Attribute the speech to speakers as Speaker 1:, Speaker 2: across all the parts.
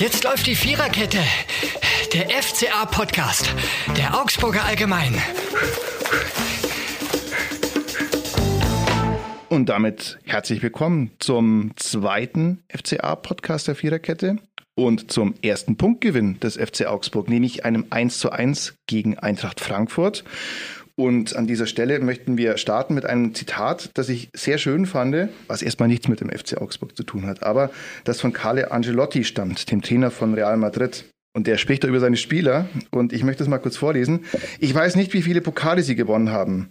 Speaker 1: Jetzt läuft die Viererkette. Der FCA-Podcast. Der Augsburger Allgemein.
Speaker 2: Und damit herzlich willkommen zum zweiten FCA-Podcast der Viererkette und zum ersten Punktgewinn des FC Augsburg, nämlich einem 1 zu 1 gegen Eintracht Frankfurt. Und an dieser Stelle möchten wir starten mit einem Zitat, das ich sehr schön fand, was erstmal nichts mit dem FC Augsburg zu tun hat, aber das von Carle Angelotti stammt, dem Trainer von Real Madrid. Und der spricht da über seine Spieler. Und ich möchte es mal kurz vorlesen. Ich weiß nicht, wie viele Pokale sie gewonnen haben.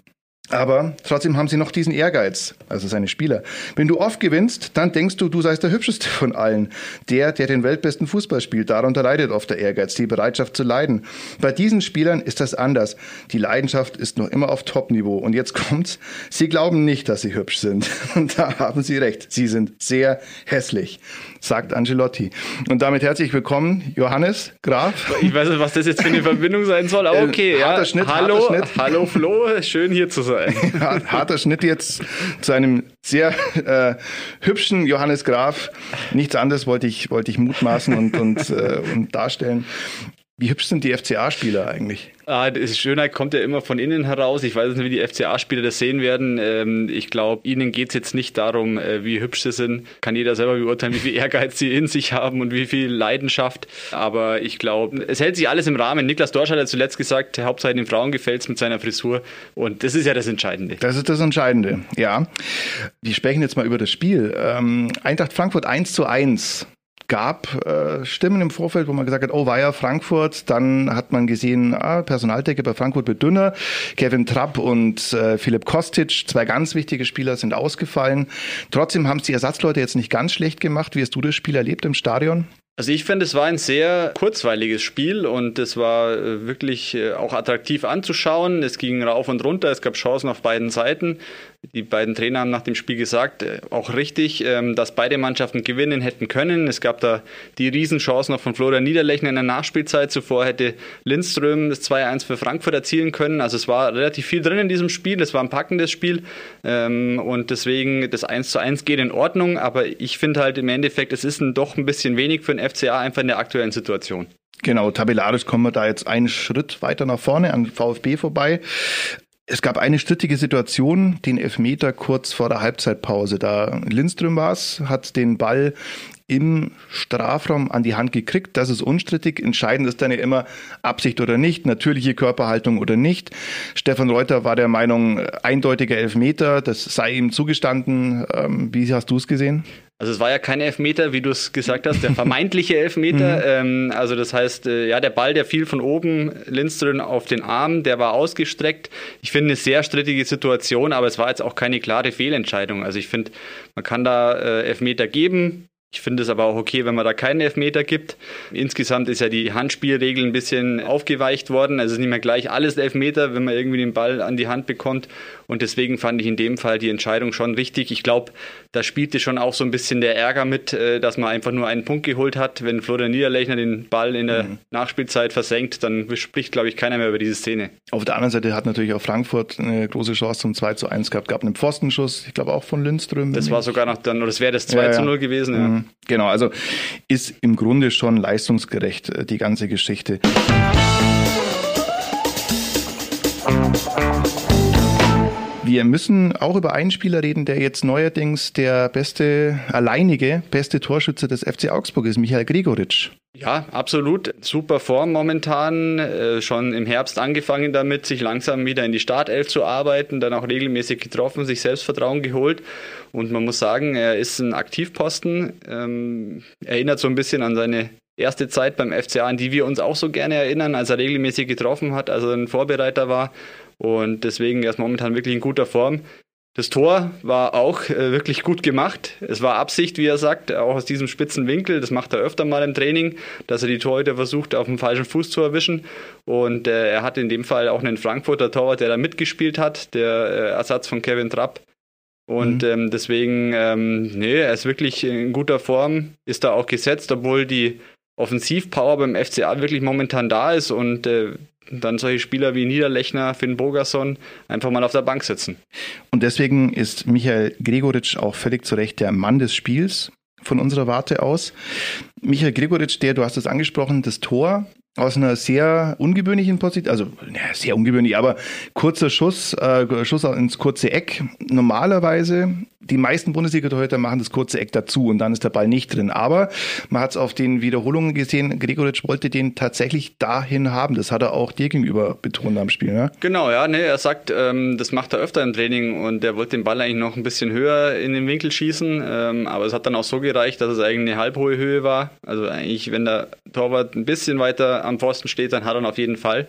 Speaker 2: Aber trotzdem haben sie noch diesen Ehrgeiz, also seine Spieler. Wenn du oft gewinnst, dann denkst du, du seist der hübscheste von allen. Der, der den weltbesten Fußball spielt, darunter leidet oft der Ehrgeiz, die Bereitschaft zu leiden. Bei diesen Spielern ist das anders. Die Leidenschaft ist noch immer auf Top-Niveau. Und jetzt kommt's. Sie glauben nicht, dass sie hübsch sind. Und da haben sie recht. Sie sind sehr hässlich sagt Angelotti. Und damit herzlich willkommen, Johannes Graf.
Speaker 3: Ich weiß nicht, was das jetzt für eine Verbindung sein soll, aber äh, okay.
Speaker 2: Äh, harter ja. Schnitt,
Speaker 3: hallo,
Speaker 2: harter Schnitt.
Speaker 3: hallo Flo, schön hier zu sein.
Speaker 2: harter Schnitt jetzt zu einem sehr äh, hübschen Johannes Graf. Nichts anderes wollte ich, wollte ich mutmaßen und, und, äh, und darstellen. Wie hübsch sind die FCA-Spieler eigentlich?
Speaker 3: Ah, die Schönheit kommt ja immer von innen heraus. Ich weiß nicht, wie die FCA-Spieler das sehen werden. Ähm, ich glaube, ihnen geht es jetzt nicht darum, äh, wie hübsch sie sind. Kann jeder selber beurteilen, wie viel Ehrgeiz sie in sich haben und wie viel Leidenschaft. Aber ich glaube, es hält sich alles im Rahmen. Niklas Dorsch hat ja zuletzt gesagt, Hauptsache den Frauen gefällt es mit seiner Frisur. Und das ist ja das Entscheidende.
Speaker 2: Das ist das Entscheidende, ja. Wir sprechen jetzt mal über das Spiel. Ähm, Eintracht Frankfurt 1 zu 1 gab äh, Stimmen im Vorfeld, wo man gesagt hat, oh, ja Frankfurt. Dann hat man gesehen, ah, Personaldecke bei Frankfurt wird dünner. Kevin Trapp und äh, Philipp Kostic, zwei ganz wichtige Spieler, sind ausgefallen. Trotzdem haben es die Ersatzleute jetzt nicht ganz schlecht gemacht. Wie hast du das Spiel erlebt im Stadion?
Speaker 3: Also ich finde, es war ein sehr kurzweiliges Spiel und es war äh, wirklich äh, auch attraktiv anzuschauen. Es ging rauf und runter, es gab Chancen auf beiden Seiten. Die beiden Trainer haben nach dem Spiel gesagt, äh, auch richtig, ähm, dass beide Mannschaften gewinnen hätten können. Es gab da die Riesenchance noch von Florian Niederlechner in der Nachspielzeit. Zuvor hätte Lindström das 2-1 für Frankfurt erzielen können. Also es war relativ viel drin in diesem Spiel. Es war ein packendes Spiel ähm, und deswegen das 1-1 geht in Ordnung. Aber ich finde halt im Endeffekt, es ist doch ein bisschen wenig für den FCA einfach in der aktuellen Situation.
Speaker 2: Genau, tabellarisch kommen wir da jetzt einen Schritt weiter nach vorne an VfB vorbei. Es gab eine strittige Situation, den Elfmeter kurz vor der Halbzeitpause. Da Lindström war es, hat den Ball im Strafraum an die Hand gekriegt. Das ist unstrittig. Entscheidend ist dann ja immer Absicht oder nicht, natürliche Körperhaltung oder nicht. Stefan Reuter war der Meinung, eindeutiger Elfmeter, das sei ihm zugestanden. Ähm, wie hast du es gesehen?
Speaker 3: Also es war ja kein Elfmeter, wie du es gesagt hast, der vermeintliche Elfmeter. mhm. ähm, also das heißt, äh, ja, der Ball, der fiel von oben Lindström auf den Arm, der war ausgestreckt. Ich finde eine sehr strittige Situation, aber es war jetzt auch keine klare Fehlentscheidung. Also ich finde, man kann da äh, Elfmeter geben. Ich finde es aber auch okay, wenn man da keinen Elfmeter gibt. Insgesamt ist ja die Handspielregel ein bisschen aufgeweicht worden. Also es ist nicht mehr gleich alles Elfmeter, wenn man irgendwie den Ball an die Hand bekommt. Und deswegen fand ich in dem Fall die Entscheidung schon richtig. Ich glaube, da spielte schon auch so ein bisschen der Ärger mit, äh, dass man einfach nur einen Punkt geholt hat. Wenn Florian Niederlechner den Ball in der mhm. Nachspielzeit versenkt, dann spricht, glaube ich, keiner mehr über diese Szene.
Speaker 2: Auf der anderen Seite hat natürlich auch Frankfurt eine große Chance zum 2 zu 1 gehabt. Gab einen Pfostenschuss, ich glaube auch von Lindström.
Speaker 3: Das war sogar noch dann, oder das wäre das 2 ja, zu 0 gewesen. Ja. Mhm.
Speaker 2: Genau, also ist im Grunde schon leistungsgerecht äh, die ganze Geschichte. Wir müssen auch über einen Spieler reden, der jetzt neuerdings der beste, alleinige, beste Torschütze des FC Augsburg ist, Michael Gregoritsch.
Speaker 3: Ja, absolut. Super Form momentan. Äh, schon im Herbst angefangen damit, sich langsam wieder in die Startelf zu arbeiten, dann auch regelmäßig getroffen, sich Selbstvertrauen geholt. Und man muss sagen, er ist ein Aktivposten. Ähm, erinnert so ein bisschen an seine erste Zeit beim FCA, an die wir uns auch so gerne erinnern, als er regelmäßig getroffen hat, als er ein Vorbereiter war und deswegen er ist momentan wirklich in guter Form. Das Tor war auch äh, wirklich gut gemacht. Es war Absicht, wie er sagt, auch aus diesem spitzen Winkel. Das macht er öfter mal im Training, dass er die Torhüter versucht, auf dem falschen Fuß zu erwischen. Und äh, er hat in dem Fall auch einen Frankfurter Torwart, der da mitgespielt hat, der äh, Ersatz von Kevin Trapp. Und mhm. ähm, deswegen, ähm, nee, er ist wirklich in guter Form, ist da auch gesetzt, obwohl die Offensivpower beim FCA wirklich momentan da ist und äh, dann solche Spieler wie Niederlechner, Finn Bogerson einfach mal auf der Bank sitzen.
Speaker 2: Und deswegen ist Michael Gregoritsch auch völlig zu Recht der Mann des Spiels. von unserer Warte aus. Michael Gregoritsch, der, du hast es angesprochen, das Tor aus einer sehr ungewöhnlichen Position, also ja, sehr ungewöhnlich, aber kurzer Schuss, äh, Schuss ins kurze Eck. Normalerweise die meisten Bundesliga-Torhüter machen das kurze Eck dazu und dann ist der Ball nicht drin. Aber man hat es auf den Wiederholungen gesehen, Gregoritsch wollte den tatsächlich dahin haben. Das hat er auch dir gegenüber betont am Spiel. Ne?
Speaker 3: Genau, ja, nee, er sagt, ähm, das macht er öfter im Training und er wollte den Ball eigentlich noch ein bisschen höher in den Winkel schießen. Ähm, aber es hat dann auch so gereicht, dass es eigentlich eine halbhohe Höhe war. Also eigentlich, wenn der Torwart ein bisschen weiter am Pfosten steht, dann hat er ihn auf jeden Fall.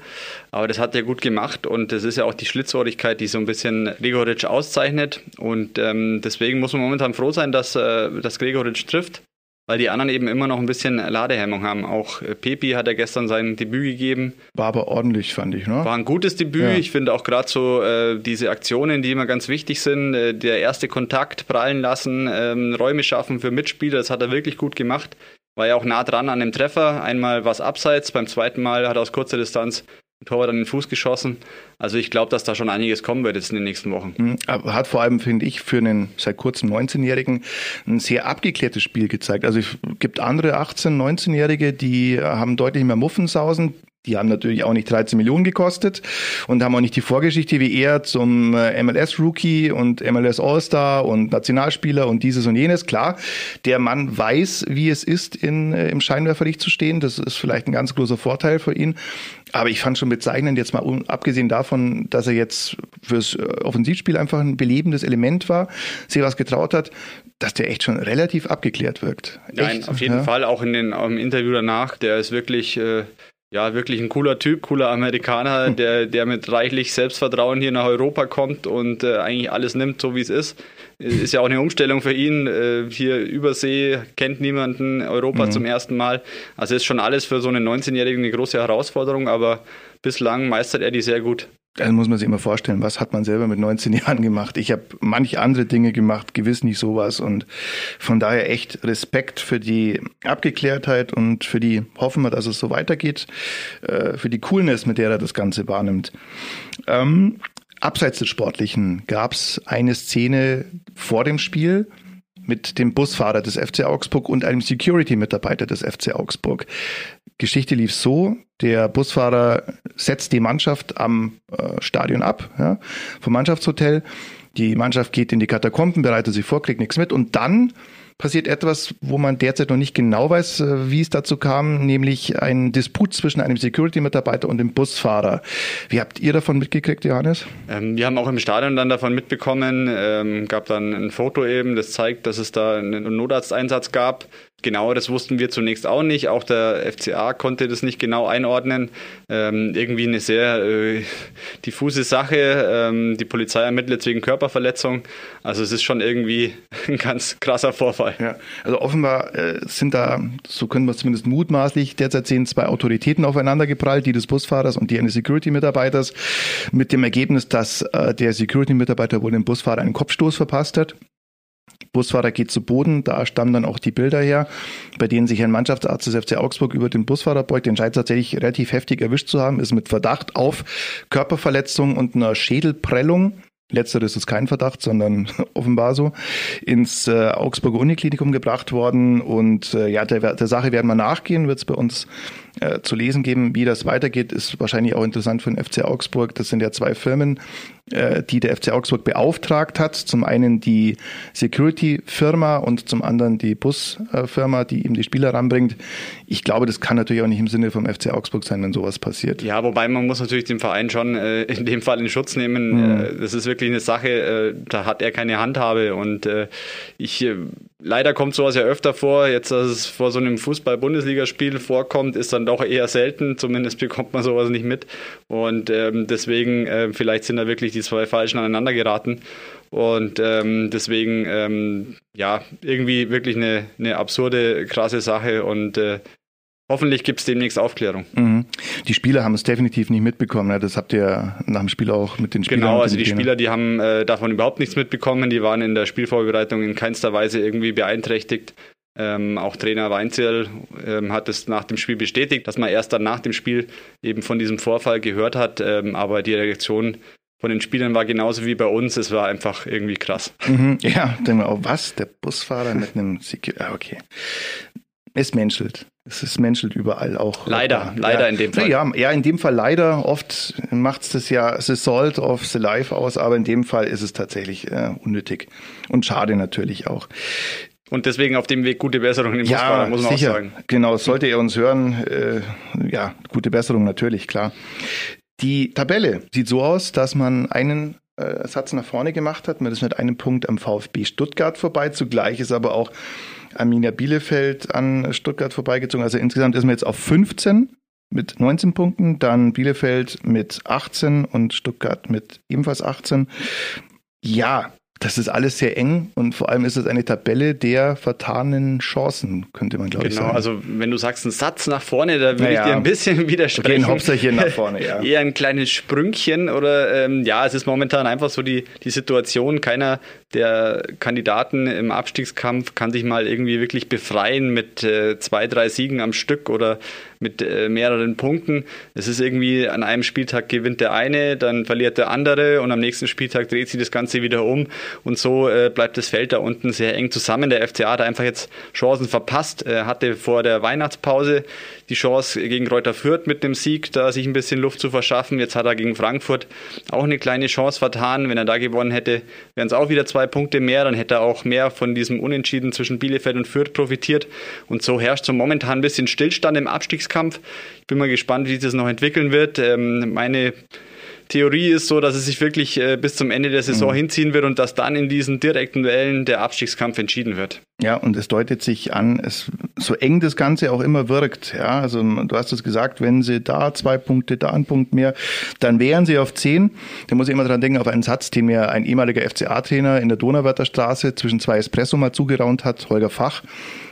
Speaker 3: Aber das hat er gut gemacht und das ist ja auch die Schlitzohrigkeit, die so ein bisschen Gregoritsch auszeichnet. Und ähm, deswegen muss man momentan froh sein, dass, äh, dass Gregoritsch trifft, weil die anderen eben immer noch ein bisschen Ladehemmung haben. Auch äh, Pepi hat er gestern sein Debüt gegeben.
Speaker 2: War aber ordentlich, fand ich. Ne?
Speaker 3: War ein gutes Debüt. Ja. Ich finde auch gerade so äh, diese Aktionen, die immer ganz wichtig sind, äh, der erste Kontakt prallen lassen, ähm, Räume schaffen für Mitspieler, das hat er wirklich gut gemacht. War ja auch nah dran an dem Treffer. Einmal was abseits, beim zweiten Mal hat er aus kurzer Distanz Torwart an den Fuß geschossen. Also ich glaube, dass da schon einiges kommen wird jetzt in den nächsten Wochen. Mhm.
Speaker 2: Hat vor allem, finde ich, für einen seit kurzem 19-Jährigen ein sehr abgeklärtes Spiel gezeigt. Also es gibt andere 18-, 19-Jährige, die haben deutlich mehr Muffensausen, die haben natürlich auch nicht 13 Millionen gekostet und haben auch nicht die Vorgeschichte wie er zum äh, MLS-Rookie und MLS All-Star und Nationalspieler und dieses und jenes. Klar, der Mann weiß, wie es ist, in, äh, im Scheinwerferlicht zu stehen. Das ist vielleicht ein ganz großer Vorteil für ihn. Aber ich fand schon bezeichnend, jetzt mal abgesehen davon, dass er jetzt fürs äh, Offensivspiel einfach ein belebendes Element war, sich was getraut hat, dass der echt schon relativ abgeklärt wirkt.
Speaker 3: Nein,
Speaker 2: echt?
Speaker 3: auf jeden
Speaker 2: ja.
Speaker 3: Fall, auch in den, im Interview danach, der ist wirklich... Äh ja, wirklich ein cooler Typ, cooler Amerikaner, der, der mit reichlich Selbstvertrauen hier nach Europa kommt und äh, eigentlich alles nimmt, so wie es ist. Ist ja auch eine Umstellung für ihn. Äh, hier Übersee, kennt niemanden, Europa mhm. zum ersten Mal. Also ist schon alles für so einen 19-Jährigen eine große Herausforderung, aber bislang meistert er die sehr gut.
Speaker 2: Also muss man sich immer vorstellen, was hat man selber mit 19 Jahren gemacht? Ich habe manche andere Dinge gemacht, gewiss nicht sowas. Und von daher echt Respekt für die Abgeklärtheit und für die, hoffen wir, dass es so weitergeht, äh, für die Coolness, mit der er das Ganze wahrnimmt. Ähm, abseits des Sportlichen gab es eine Szene vor dem Spiel, mit dem Busfahrer des FC Augsburg und einem Security-Mitarbeiter des FC Augsburg. Geschichte lief so, der Busfahrer setzt die Mannschaft am äh, Stadion ab, ja, vom Mannschaftshotel. Die Mannschaft geht in die Katakomben, bereitet sich vor, kriegt nichts mit und dann passiert etwas, wo man derzeit noch nicht genau weiß, äh, wie es dazu kam, nämlich ein Disput zwischen einem Security-Mitarbeiter und dem Busfahrer. Wie habt ihr davon mitgekriegt, Johannes?
Speaker 3: Ähm, wir haben auch im Stadion dann davon mitbekommen, ähm, gab dann ein Foto eben, das zeigt, dass es da einen Notarzteinsatz gab. Genau, das wussten wir zunächst auch nicht. Auch der FCA konnte das nicht genau einordnen. Ähm, irgendwie eine sehr äh, diffuse Sache. Ähm, die Polizei ermittelt wegen Körperverletzung. Also es ist schon irgendwie ein ganz krasser Vorfall.
Speaker 2: Ja, also offenbar äh, sind da, so können wir es zumindest mutmaßlich, derzeit sehen zwei Autoritäten aufeinander geprallt, die des Busfahrers und die eines Security-Mitarbeiters, mit dem Ergebnis, dass äh, der Security-Mitarbeiter wohl dem Busfahrer einen Kopfstoß verpasst hat. Busfahrer geht zu Boden, da stammen dann auch die Bilder her, bei denen sich ein Mannschaftsarzt des FC Augsburg über den Busfahrer beugt, den scheint tatsächlich relativ heftig erwischt zu haben, ist mit Verdacht auf Körperverletzung und einer Schädelprellung letzteres ist kein Verdacht, sondern offenbar so, ins äh, Augsburger Uniklinikum gebracht worden. Und äh, ja, der, der Sache werden wir nachgehen, wird es bei uns äh, zu lesen geben. Wie das weitergeht, ist wahrscheinlich auch interessant für den FC Augsburg. Das sind ja zwei Firmen, äh, die der FC Augsburg beauftragt hat. Zum einen die Security-Firma und zum anderen die Busfirma, die ihm die Spieler ranbringt. Ich glaube, das kann natürlich auch nicht im Sinne vom FC Augsburg sein, wenn sowas passiert.
Speaker 3: Ja, wobei man muss natürlich den Verein schon äh, in dem Fall in Schutz nehmen. Mhm. das ist wirklich eine Sache, äh, da hat er keine Handhabe und äh, ich leider kommt sowas ja öfter vor. Jetzt, dass es vor so einem Fußball-Bundesligaspiel vorkommt, ist dann doch eher selten. Zumindest bekommt man sowas nicht mit. Und ähm, deswegen, äh, vielleicht sind da wirklich die zwei Falschen aneinander geraten. Und ähm, deswegen, ähm, ja, irgendwie wirklich eine, eine absurde, krasse Sache. Und äh, Hoffentlich gibt es demnächst Aufklärung.
Speaker 2: Mhm. Die Spieler haben es definitiv nicht mitbekommen. Das habt ihr nach dem Spiel auch mit den Spielern.
Speaker 3: Genau, also die Spieler, die haben äh, davon überhaupt nichts mitbekommen. Die waren in der Spielvorbereitung in keinster Weise irgendwie beeinträchtigt. Ähm, auch Trainer Weinzierl ähm, hat es nach dem Spiel bestätigt, dass man erst dann nach dem Spiel eben von diesem Vorfall gehört hat. Ähm, aber die Reaktion von den Spielern war genauso wie bei uns. Es war einfach irgendwie krass.
Speaker 2: Mhm, ja, denken wir auch, was? Der Busfahrer mit einem Security. Ah, okay. Es menschelt. Es ist menschelt überall auch.
Speaker 3: Leider, ja, leider in dem Fall.
Speaker 2: Ja, ja, in dem Fall leider. Oft macht es das ja the salt of the life aus, aber in dem Fall ist es tatsächlich äh, unnötig. Und schade natürlich auch.
Speaker 3: Und deswegen auf dem Weg gute Besserung in den ja, muss man sicher. auch sagen.
Speaker 2: Genau, sollte er uns hören, äh, ja, gute Besserung natürlich, klar. Die Tabelle sieht so aus, dass man einen äh, Satz nach vorne gemacht hat. Man ist mit einem Punkt am VfB Stuttgart vorbei. Zugleich ist aber auch Arminia Bielefeld an Stuttgart vorbeigezogen. Also insgesamt ist man jetzt auf 15 mit 19 Punkten, dann Bielefeld mit 18 und Stuttgart mit ebenfalls 18. Ja, das ist alles sehr eng und vor allem ist es eine Tabelle der vertanen Chancen, könnte man glaube genau, ich sagen.
Speaker 3: Genau, also wenn du sagst einen Satz nach vorne, da würde naja, ich dir ein bisschen widersprechen.
Speaker 2: Okay, ein Hauptsächlich nach vorne, ja.
Speaker 3: Eher ein kleines Sprüngchen oder ähm, ja, es ist momentan einfach so die, die Situation, keiner der Kandidaten im Abstiegskampf kann sich mal irgendwie wirklich befreien mit äh, zwei, drei Siegen am Stück oder mit äh, mehreren Punkten. Es ist irgendwie an einem Spieltag gewinnt der eine, dann verliert der andere und am nächsten Spieltag dreht sich das Ganze wieder um und so äh, bleibt das Feld da unten sehr eng zusammen. Der FCA hat einfach jetzt Chancen verpasst, er hatte vor der Weihnachtspause die Chance gegen Reuter Fürth mit dem Sieg, da sich ein bisschen Luft zu verschaffen. Jetzt hat er gegen Frankfurt auch eine kleine Chance vertan. Wenn er da gewonnen hätte, wären es auch wieder zwei Punkte mehr. Dann hätte er auch mehr von diesem Unentschieden zwischen Bielefeld und Fürth profitiert. Und so herrscht so momentan ein bisschen Stillstand im Abstiegskampf. Ich bin mal gespannt, wie sich das noch entwickeln wird. Ähm, meine Theorie ist so, dass es sich wirklich äh, bis zum Ende der Saison mhm. hinziehen wird und dass dann in diesen direkten Duellen der Abstiegskampf entschieden wird.
Speaker 2: Ja, und es deutet sich an, es, so eng das Ganze auch immer wirkt. Ja, also du hast es gesagt, wenn sie da zwei Punkte, da ein Punkt mehr, dann wären sie auf zehn. Da muss ich immer dran denken, auf einen Satz, den mir ein ehemaliger FCA-Trainer in der Donauwörther Straße zwischen zwei Espresso mal zugeraunt hat, Holger Fach.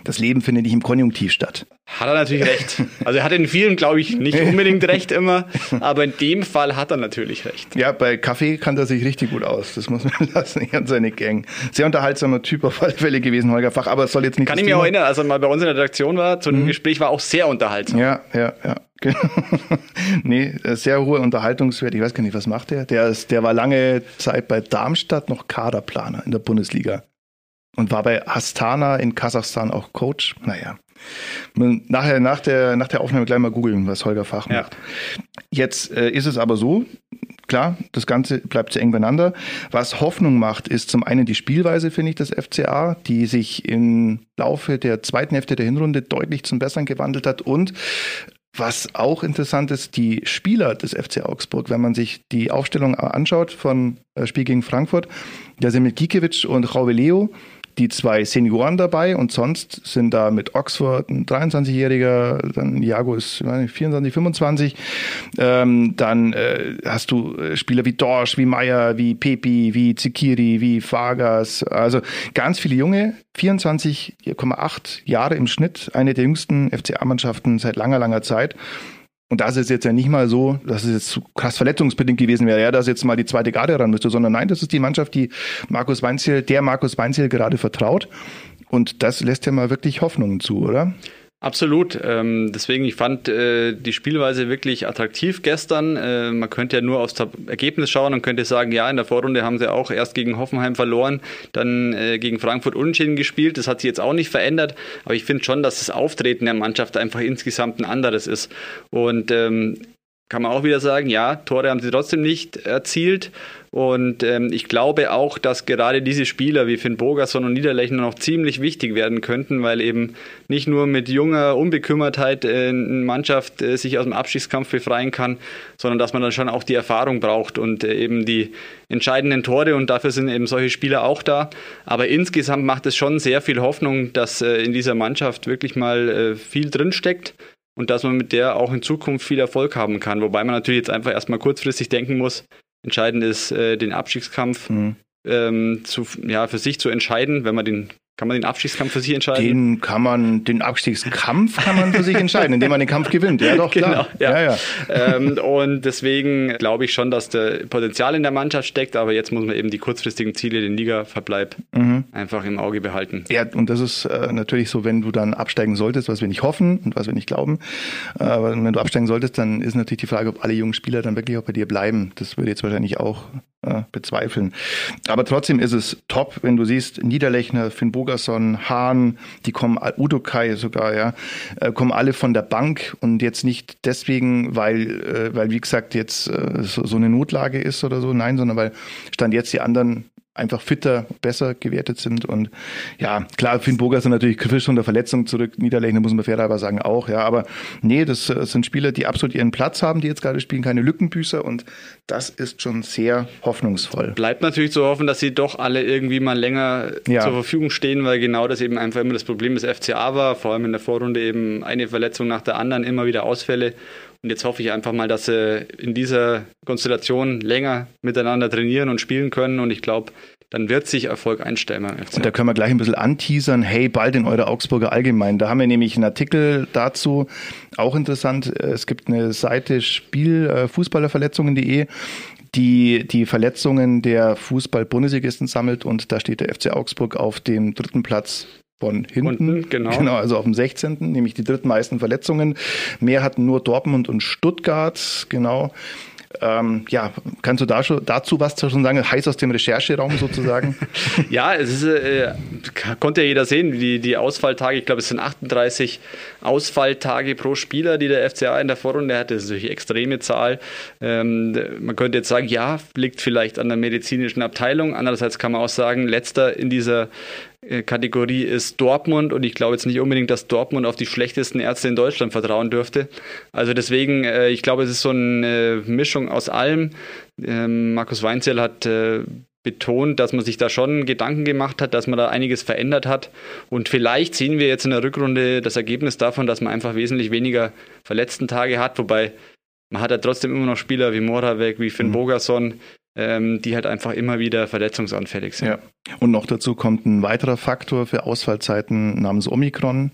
Speaker 2: Das Leben findet nicht im Konjunktiv statt.
Speaker 3: Hat er natürlich recht. Also er hat in vielen, glaube ich, nicht unbedingt recht immer, aber in dem Fall hat er natürlich recht.
Speaker 2: Ja, bei Kaffee kann er sich richtig gut aus. Das muss man lassen. Er und seine Gang. Sehr unterhaltsamer Typ auf alle Fälle gewesen, Holger Fach, aber es soll jetzt nicht.
Speaker 3: Kann ich mich auch erinnern, als er mal bei uns in der Redaktion war, zu dem mhm. Gespräch war auch sehr unterhaltsam.
Speaker 2: Ja, ja, ja. nee, sehr hoher Unterhaltungswert. Ich weiß gar nicht, was macht der? Der, ist, der war lange Zeit bei Darmstadt noch Kaderplaner in der Bundesliga und war bei Astana in Kasachstan auch Coach. Naja. Nachher, nach der, nach der Aufnahme gleich mal googeln, was Holger Fach macht. Ja. Jetzt äh, ist es aber so, klar, das Ganze bleibt zu eng beieinander. Was Hoffnung macht, ist zum einen die Spielweise, finde ich, des FCA, die sich im Laufe der zweiten Hälfte der Hinrunde deutlich zum Besseren gewandelt hat und was auch interessant ist, die Spieler des FC Augsburg, wenn man sich die Aufstellung anschaut von äh, Spiel gegen Frankfurt, da sind mit Gikiewicz und Leo die zwei Senioren dabei und sonst sind da mit Oxford ein 23-Jähriger, dann Iago ist 24, 25. Ähm, dann äh, hast du äh, Spieler wie Dorsch, wie Meyer, wie Pepi, wie Zikiri, wie Vargas. Also ganz viele junge, 24,8 Jahre im Schnitt, eine der jüngsten FCA-Mannschaften seit langer, langer Zeit. Und das ist jetzt ja nicht mal so, dass es jetzt krass verletzungsbedingt gewesen wäre, ja, dass jetzt mal die zweite Garde ran müsste, sondern nein, das ist die Mannschaft, die Markus Weinziel, der Markus Weinziel gerade vertraut. Und das lässt ja mal wirklich Hoffnungen zu, oder?
Speaker 3: Absolut. Ähm, deswegen, ich fand äh, die Spielweise wirklich attraktiv gestern. Äh, man könnte ja nur aufs Ergebnis schauen und könnte sagen, ja, in der Vorrunde haben sie auch erst gegen Hoffenheim verloren, dann äh, gegen Frankfurt unentschieden gespielt. Das hat sich jetzt auch nicht verändert. Aber ich finde schon, dass das Auftreten der Mannschaft einfach insgesamt ein anderes ist. Und ähm, kann man auch wieder sagen, ja, Tore haben sie trotzdem nicht erzielt. Und ähm, ich glaube auch, dass gerade diese Spieler wie Finn Bogerson und Niederlechner noch ziemlich wichtig werden könnten, weil eben nicht nur mit junger Unbekümmertheit äh, eine Mannschaft äh, sich aus dem Abstiegskampf befreien kann, sondern dass man dann schon auch die Erfahrung braucht und äh, eben die entscheidenden Tore und dafür sind eben solche Spieler auch da. Aber insgesamt macht es schon sehr viel Hoffnung, dass äh, in dieser Mannschaft wirklich mal äh, viel drinsteckt und dass man mit der auch in Zukunft viel Erfolg haben kann. Wobei man natürlich jetzt einfach erstmal kurzfristig denken muss, Entscheidend ist, äh, den Abstiegskampf mhm. ähm, zu, ja, für sich zu entscheiden. Wenn man den Kann man den Abstiegskampf für sich entscheiden?
Speaker 2: Den kann man, den Abstiegskampf kann man für sich entscheiden, indem man den Kampf gewinnt. Ja, doch,
Speaker 3: genau,
Speaker 2: klar.
Speaker 3: Ja. Ja, ja. ähm, und deswegen glaube ich schon, dass der Potenzial in der Mannschaft steckt, aber jetzt muss man eben die kurzfristigen Ziele, den Ligaverbleib, mhm. einfach im Auge behalten.
Speaker 2: Ja, und das ist äh, natürlich so, wenn du dann absteigen solltest, was wir nicht hoffen und was wir nicht glauben, äh, aber wenn du absteigen solltest, dann ist natürlich die Frage, ob alle jungen Spieler dann wirklich auch bei dir bleiben. Das würde jetzt wahrscheinlich auch äh, bezweifeln. Aber trotzdem ist es top, wenn du siehst, Niederlechner, Finn Bogerson, Hahn, die kommen, Udokai sogar, ja, äh, kommen alle von der Bank und jetzt nicht deswegen, weil, äh, weil wie gesagt, jetzt äh, so, so eine Notlage ist oder so, nein, sondern weil stand jetzt die anderen einfach fitter, besser gewertet sind. Und ja, klar, Finn Boger sind natürlich frisch von der Verletzung zurück. Niederlechner muss man fairerweise sagen auch, ja. Aber nee, das, das äh, sind Spieler, die absolut ihren Platz haben, die jetzt gerade spielen, keine Lückenbüßer. Und das ist schon sehr hoffnungsvoll.
Speaker 3: Bleibt natürlich zu hoffen, dass sie doch alle irgendwie mal länger ja. zur Verfügung stehen, weil genau das eben einfach immer das Problem des FCA war. Vor allem in der Vorrunde eben eine Verletzung nach der anderen, immer wieder Ausfälle. Und jetzt hoffe ich einfach mal, dass sie in dieser Konstellation länger miteinander trainieren und spielen können. Und ich glaube, dann wird sich Erfolg einstellen.
Speaker 2: Und da können wir gleich ein bisschen anteasern. Hey, bald in eurer Augsburger Allgemein. Da haben wir nämlich einen Artikel dazu. Auch interessant. Es gibt eine Seite Spielfußballerverletzungen.de die die Verletzungen der Fußball-Bundesligisten sammelt und da steht der FC Augsburg auf dem dritten Platz von hinten. Unten,
Speaker 3: genau.
Speaker 2: genau. Also auf dem 16., nämlich die drittmeisten Verletzungen. Mehr hatten nur Dortmund und Stuttgart, genau. Ähm, ja, kannst du da schon, dazu was schon sagen? Heiß aus dem Rechercheraum sozusagen?
Speaker 3: ja, es ist, äh, konnte ja jeder sehen, die, die Ausfalltage, ich glaube, es sind 38 Ausfalltage pro Spieler, die der FCA in der Vorrunde hatte. Das ist natürlich eine extreme Zahl. Ähm, man könnte jetzt sagen, ja, liegt vielleicht an der medizinischen Abteilung. Andererseits kann man auch sagen, letzter in dieser Kategorie ist Dortmund und ich glaube jetzt nicht unbedingt, dass Dortmund auf die schlechtesten Ärzte in Deutschland vertrauen dürfte. Also deswegen, äh, ich glaube, es ist so eine Mischung aus allem. Ähm, Markus Weinzell hat äh, betont, dass man sich da schon Gedanken gemacht hat, dass man da einiges verändert hat. Und vielleicht sehen wir jetzt in der Rückrunde das Ergebnis davon, dass man einfach wesentlich weniger verletzten Tage hat, wobei man hat ja trotzdem immer noch Spieler wie Moravec, wie Finn mhm. Bogerson, ähm, die halt einfach immer wieder verletzungsanfällig sind. Ja.
Speaker 2: Und noch dazu kommt ein weiterer Faktor für Ausfallzeiten namens Omikron.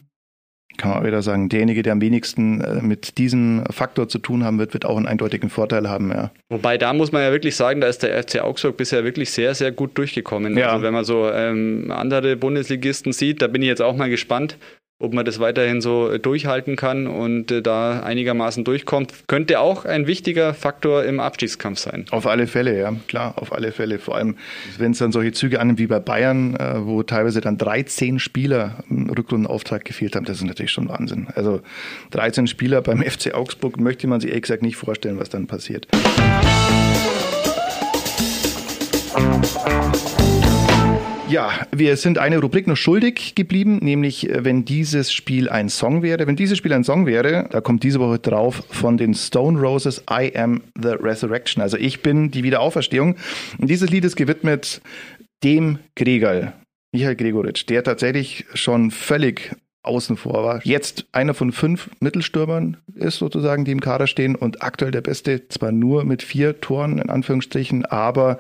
Speaker 2: Kann man wieder sagen, derjenige, der am wenigsten äh, mit diesem Faktor zu tun haben wird, wird auch einen eindeutigen Vorteil haben. Ja.
Speaker 3: Wobei da muss man ja wirklich sagen, da ist der FC Augsburg bisher wirklich sehr, sehr gut durchgekommen. Ja. Also wenn man so ähm, andere Bundesligisten sieht, da bin ich jetzt auch mal gespannt, ob man das weiterhin so äh, durchhalten kann und äh, da einigermaßen durchkommt, könnte auch ein wichtiger Faktor im Abstiegskampf sein.
Speaker 2: Auf alle Fälle, ja, klar, auf alle Fälle. Vor allem, wenn es dann solche Züge annimmt wie bei Bayern, äh, wo teilweise dann 13 Spieler im Rückrundenauftrag gefehlt haben, das ist natürlich schon Wahnsinn. Also 13 Spieler beim FC Augsburg möchte man sich ehrlich gesagt nicht vorstellen, was dann passiert. Ja, wir sind eine Rubrik noch schuldig geblieben, nämlich äh, wenn dieses Spiel ein Song wäre. Wenn dieses Spiel ein Song wäre, da kommt diese Woche drauf von den Stone Roses I Am the Resurrection. Also ich bin die Wiederauferstehung. Und dieses Lied ist gewidmet dem Gregor, Michael Gregoritsch, der tatsächlich schon völlig außen vor war. Jetzt einer von fünf Mittelstürmern ist sozusagen, die im Kader stehen und aktuell der Beste, zwar nur mit vier Toren in Anführungsstrichen, aber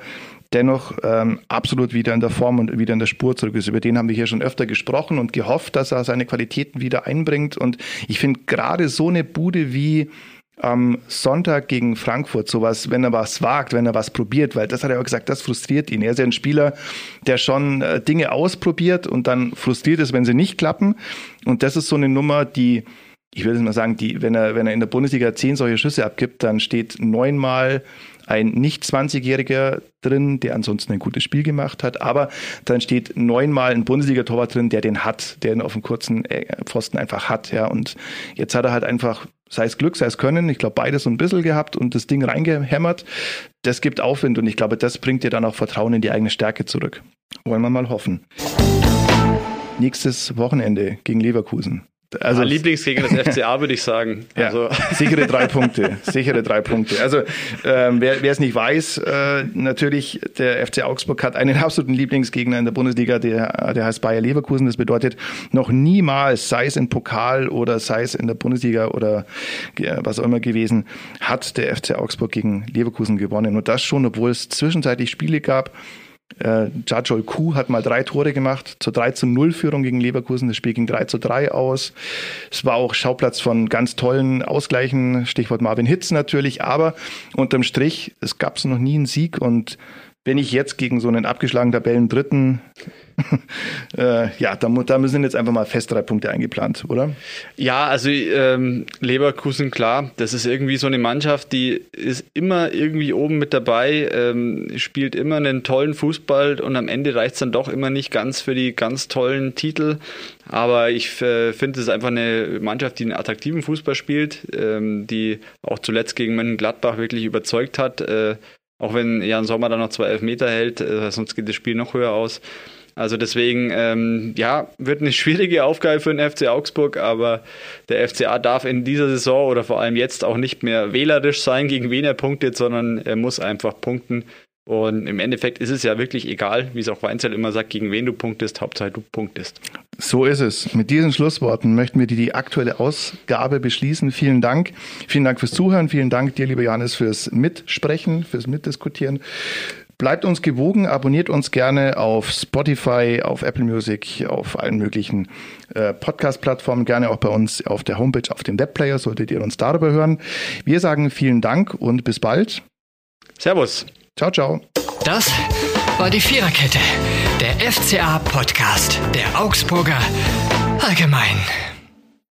Speaker 2: dennoch ähm, absolut wieder in der Form und wieder in der Spur zurück ist. Über den haben wir hier schon öfter gesprochen und gehofft, dass er seine Qualitäten wieder einbringt. Und ich finde gerade so eine Bude wie am Sonntag gegen Frankfurt sowas, wenn er was wagt, wenn er was probiert, weil das hat er auch gesagt, das frustriert ihn. Er ist ja ein Spieler, der schon äh, Dinge ausprobiert und dann frustriert ist, wenn sie nicht klappen. Und das ist so eine Nummer, die ich würde mal sagen, die, wenn er, wenn er in der Bundesliga zehn solche Schüsse abgibt, dann steht neunmal ein nicht 20-Jähriger drin, der ansonsten ein gutes Spiel gemacht hat, aber dann steht neunmal ein Bundesliga-Torwart drin, der den hat, der ihn auf dem kurzen äh, Pfosten einfach hat, ja, und jetzt hat er halt einfach, sei es Glück, sei es Können, ich glaube beides so ein bisschen gehabt und das Ding reingehämmert, das gibt Aufwind und ich glaube, das bringt dir dann auch Vertrauen in die eigene Stärke zurück. Wollen wir mal hoffen. Nächstes Wochenende gegen Leverkusen.
Speaker 3: Also ja, Lieblingsgegner des FCA würde ich sagen.
Speaker 2: Ja, also. sichere drei Punkte, sichere drei Punkte. Also ähm, wer es nicht weiß, äh, natürlich der FC Augsburg hat einen absoluten Lieblingsgegner in der Bundesliga, der, der heißt Bayer Leverkusen. Das bedeutet noch niemals, sei es im Pokal oder sei es in der Bundesliga oder äh, was auch immer gewesen, hat der FC Augsburg gegen Leverkusen gewonnen. Und das schon, obwohl es zwischenzeitlich Spiele gab, Äh, Jajol Kuh hat mal drei Tore gemacht, zur 3 zu 0 Führung gegen Leverkusen. Das Spiel ging 3 zu 3 aus. Es war auch Schauplatz von ganz tollen Ausgleichen, Stichwort Marvin Hitz natürlich, aber unterm Strich, es gab noch nie einen Sieg und wenn ich jetzt gegen so einen abgeschlagenen Tabellendritten äh, ja, da, da sind jetzt einfach mal fest drei Punkte eingeplant, oder?
Speaker 3: Ja, also ähm, Leverkusen, klar, das ist irgendwie so eine Mannschaft, die ist immer irgendwie oben mit dabei, ähm, spielt immer einen tollen Fußball und am Ende reicht es dann doch immer nicht ganz für die ganz tollen Titel. Aber ich äh, finde, es ist einfach eine Mannschaft, die einen attraktiven Fußball spielt, ähm, die auch zuletzt gegen Mönchengladbach wirklich überzeugt hat. Äh, auch wenn Jan Sommer da noch zwei Elfmeter hält, äh, sonst geht das Spiel noch höher aus. Also deswegen, ähm, ja, wird eine schwierige Aufgabe für den FC Augsburg, aber der FCA darf in dieser Saison oder vor allem jetzt auch nicht mehr wählerisch sein, gegen wen er punktet, sondern er muss einfach punkten. Und im Endeffekt ist es ja wirklich egal, wie es auch Weinzell immer sagt, gegen wen du punktest, Hauptsache du punktest.
Speaker 2: So ist es. Mit diesen Schlussworten möchten wir die, die aktuelle Ausgabe beschließen. Vielen Dank. Vielen Dank fürs Zuhören. Vielen Dank dir, lieber Janis, fürs Mitsprechen, fürs Mitdiskutieren. Bleibt uns gewogen, abonniert uns gerne auf Spotify, auf Apple Music, auf allen möglichen äh, Podcast-Plattformen, gerne auch bei uns auf der Homepage, auf dem Webplayer, solltet ihr uns darüber hören. Wir sagen vielen Dank und bis bald.
Speaker 3: Servus.
Speaker 2: Ciao, ciao.
Speaker 1: Das war die Viererkette, der FCA-Podcast der Augsburger Allgemein.